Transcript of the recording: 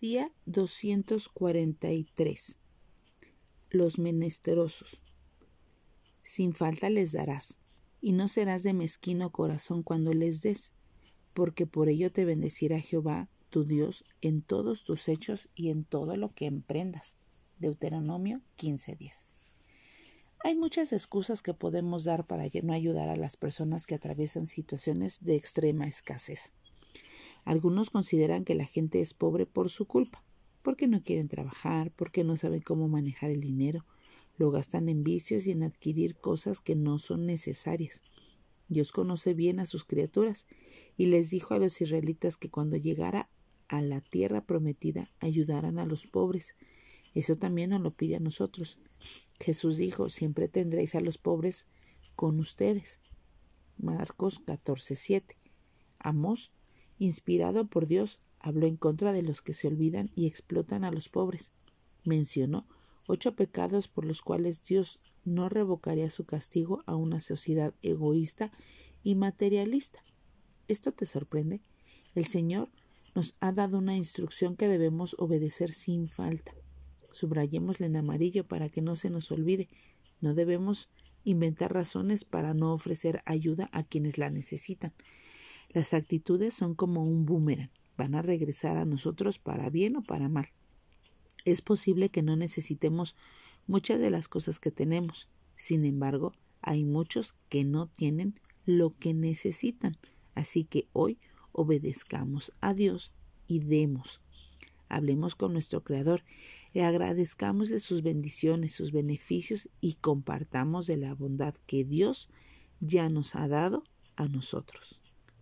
Día 243. Los menesterosos. Sin falta les darás, y no serás de mezquino corazón cuando les des, porque por ello te bendecirá Jehová, tu Dios, en todos tus hechos y en todo lo que emprendas. Deuteronomio 15:10. Hay muchas excusas que podemos dar para no ayudar a las personas que atraviesan situaciones de extrema escasez. Algunos consideran que la gente es pobre por su culpa, porque no quieren trabajar, porque no saben cómo manejar el dinero, lo gastan en vicios y en adquirir cosas que no son necesarias. Dios conoce bien a sus criaturas y les dijo a los israelitas que cuando llegara a la tierra prometida ayudaran a los pobres. Eso también nos lo pide a nosotros. Jesús dijo, siempre tendréis a los pobres con ustedes. Marcos 14:7. Amos inspirado por Dios, habló en contra de los que se olvidan y explotan a los pobres. Mencionó ocho pecados por los cuales Dios no revocaría su castigo a una sociedad egoísta y materialista. ¿Esto te sorprende? El Señor nos ha dado una instrucción que debemos obedecer sin falta. Subrayémosle en amarillo para que no se nos olvide. No debemos inventar razones para no ofrecer ayuda a quienes la necesitan. Las actitudes son como un boomerang, van a regresar a nosotros para bien o para mal. Es posible que no necesitemos muchas de las cosas que tenemos, sin embargo, hay muchos que no tienen lo que necesitan, así que hoy obedezcamos a Dios y demos. Hablemos con nuestro Creador y agradezcámosle sus bendiciones, sus beneficios y compartamos de la bondad que Dios ya nos ha dado a nosotros.